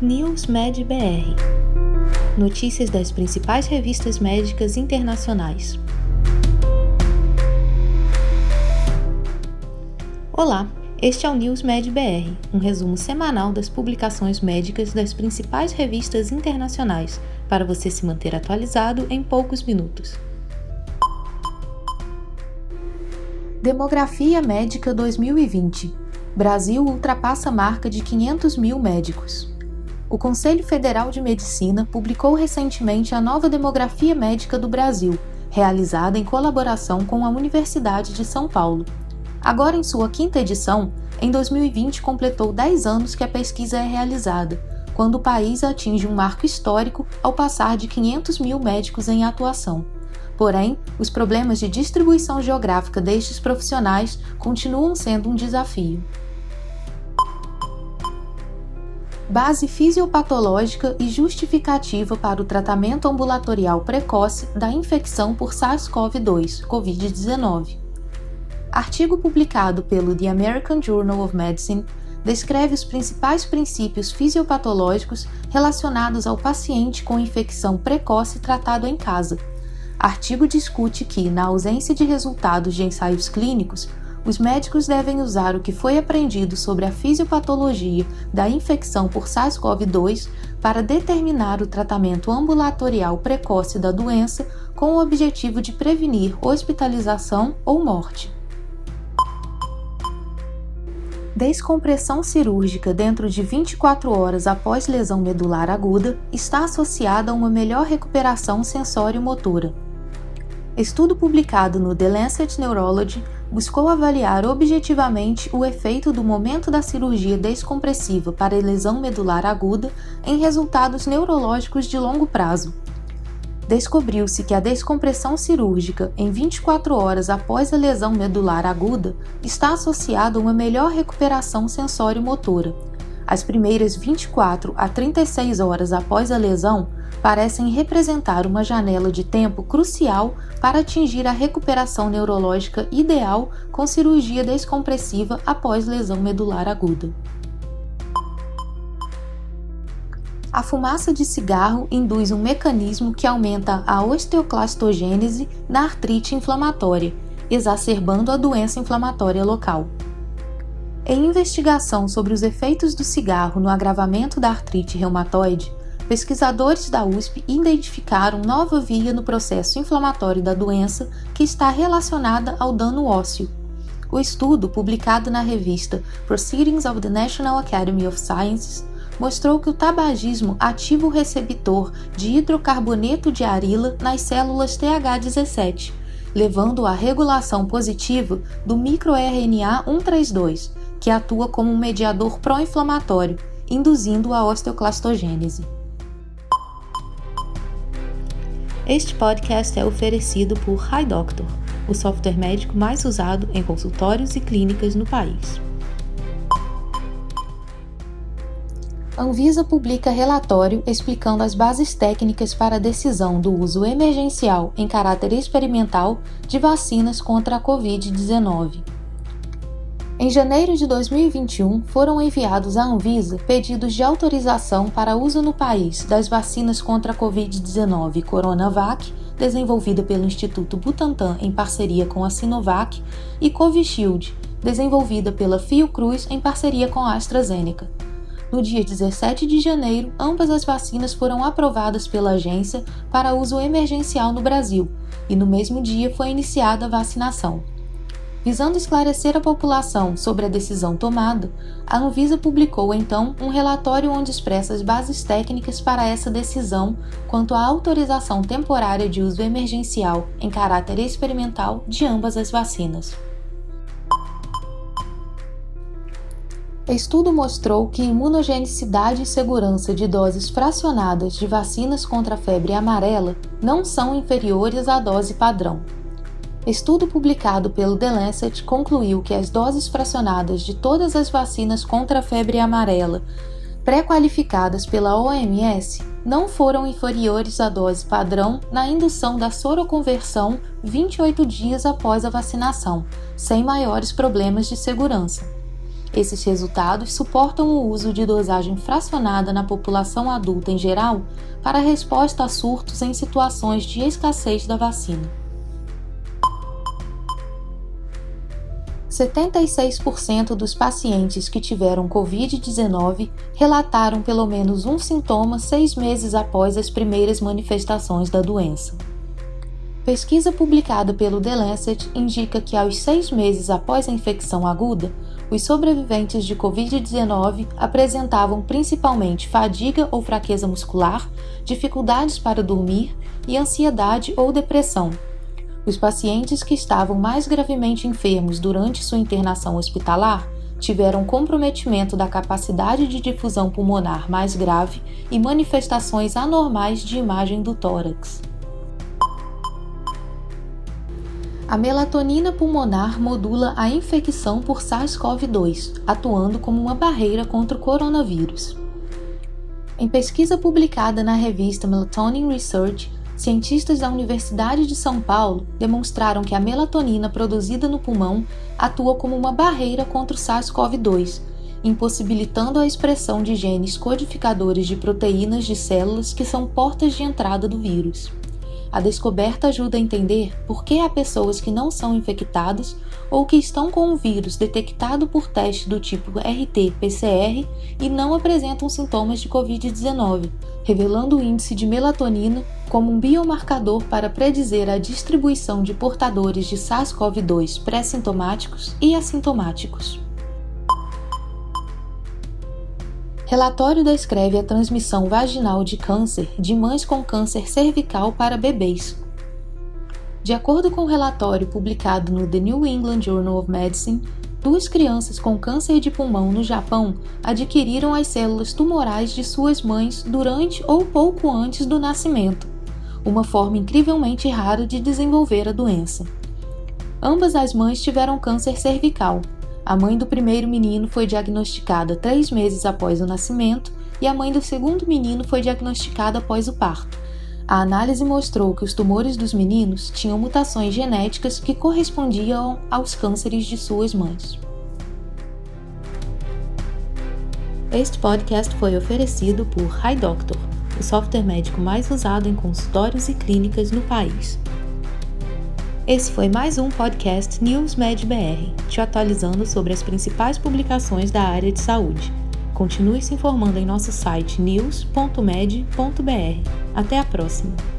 News Med BR Notícias das principais revistas médicas internacionais. Olá, este é o News Med BR, um resumo semanal das publicações médicas das principais revistas internacionais, para você se manter atualizado em poucos minutos. Demografia Médica 2020 Brasil ultrapassa a marca de 500 mil médicos. O Conselho Federal de Medicina publicou recentemente a nova Demografia Médica do Brasil, realizada em colaboração com a Universidade de São Paulo. Agora em sua quinta edição, em 2020 completou 10 anos que a pesquisa é realizada, quando o país atinge um marco histórico ao passar de 500 mil médicos em atuação. Porém, os problemas de distribuição geográfica destes profissionais continuam sendo um desafio. Base fisiopatológica e justificativa para o tratamento ambulatorial precoce da infecção por SARS-CoV-2, COVID-19. Artigo publicado pelo The American Journal of Medicine descreve os principais princípios fisiopatológicos relacionados ao paciente com infecção precoce tratado em casa Artigo discute que, na ausência de resultados de ensaios clínicos, os médicos devem usar o que foi aprendido sobre a fisiopatologia da infecção por SARS-CoV-2 para determinar o tratamento ambulatorial precoce da doença com o objetivo de prevenir hospitalização ou morte. Descompressão cirúrgica dentro de 24 horas após lesão medular aguda está associada a uma melhor recuperação sensório-motora. Estudo publicado no The Lancet Neurology buscou avaliar objetivamente o efeito do momento da cirurgia descompressiva para lesão medular aguda em resultados neurológicos de longo prazo. Descobriu-se que a descompressão cirúrgica em 24 horas após a lesão medular aguda está associada a uma melhor recuperação sensório-motora. As primeiras 24 a 36 horas após a lesão parecem representar uma janela de tempo crucial para atingir a recuperação neurológica ideal com cirurgia descompressiva após lesão medular aguda. A fumaça de cigarro induz um mecanismo que aumenta a osteoclastogênese na artrite inflamatória, exacerbando a doença inflamatória local. Em investigação sobre os efeitos do cigarro no agravamento da artrite reumatoide, pesquisadores da USP identificaram nova via no processo inflamatório da doença que está relacionada ao dano ósseo. O estudo, publicado na revista Proceedings of the National Academy of Sciences, mostrou que o tabagismo ativa o receptor de hidrocarboneto de arila nas células TH17, levando à regulação positiva do microRNA 132, que atua como um mediador pró-inflamatório, induzindo a osteoclastogênese. Este podcast é oferecido por HiDoctor, o software médico mais usado em consultórios e clínicas no país. Anvisa publica relatório explicando as bases técnicas para a decisão do uso emergencial em caráter experimental de vacinas contra a Covid-19. Em janeiro de 2021, foram enviados à Anvisa pedidos de autorização para uso no país das vacinas contra a Covid-19 Coronavac, desenvolvida pelo Instituto Butantan em parceria com a Sinovac, e Covishield, desenvolvida pela Fiocruz em parceria com a AstraZeneca. No dia 17 de janeiro, ambas as vacinas foram aprovadas pela agência para uso emergencial no Brasil, e no mesmo dia foi iniciada a vacinação. Visando esclarecer a população sobre a decisão tomada, a Anvisa publicou então um relatório onde expressa as bases técnicas para essa decisão quanto à autorização temporária de uso emergencial em caráter experimental de ambas as vacinas. Estudo mostrou que imunogenicidade e segurança de doses fracionadas de vacinas contra a febre amarela não são inferiores à dose padrão. Estudo publicado pelo The Lancet concluiu que as doses fracionadas de todas as vacinas contra a febre amarela pré-qualificadas pela OMS não foram inferiores à dose padrão na indução da soroconversão 28 dias após a vacinação, sem maiores problemas de segurança. Esses resultados suportam o uso de dosagem fracionada na população adulta em geral para resposta a surtos em situações de escassez da vacina. 76% dos pacientes que tiveram Covid-19 relataram pelo menos um sintoma seis meses após as primeiras manifestações da doença. Pesquisa publicada pelo The Lancet indica que, aos seis meses após a infecção aguda, os sobreviventes de Covid-19 apresentavam principalmente fadiga ou fraqueza muscular, dificuldades para dormir e ansiedade ou depressão. Os pacientes que estavam mais gravemente enfermos durante sua internação hospitalar tiveram comprometimento da capacidade de difusão pulmonar mais grave e manifestações anormais de imagem do tórax. A melatonina pulmonar modula a infecção por SARS-CoV-2, atuando como uma barreira contra o coronavírus. Em pesquisa publicada na revista Melatonin Research, cientistas da Universidade de São Paulo demonstraram que a melatonina produzida no pulmão atua como uma barreira contra o SARS-CoV-2, impossibilitando a expressão de genes codificadores de proteínas de células que são portas de entrada do vírus. A descoberta ajuda a entender por que há pessoas que não são infectadas ou que estão com o vírus detectado por teste do tipo RT-PCR e não apresentam sintomas de Covid-19, revelando o índice de melatonina como um biomarcador para predizer a distribuição de portadores de SARS-CoV-2 pré-sintomáticos e assintomáticos. Relatório descreve a transmissão vaginal de câncer de mães com câncer cervical para bebês. De acordo com o relatório publicado no The New England Journal of Medicine, duas crianças com câncer de pulmão no Japão adquiriram as células tumorais de suas mães durante ou pouco antes do nascimento, uma forma incrivelmente rara de desenvolver a doença. Ambas as mães tiveram câncer cervical, a mãe do primeiro menino foi diagnosticada três meses após o nascimento e a mãe do segundo menino foi diagnosticada após o parto. A análise mostrou que os tumores dos meninos tinham mutações genéticas que correspondiam aos cânceres de suas mães. Este podcast foi oferecido por HiDoctor, o software médico mais usado em consultórios e clínicas no país. Esse foi mais um podcast News Med BR, te atualizando sobre as principais publicações da área de saúde. Continue se informando em nosso site news.med.br. Até a próxima!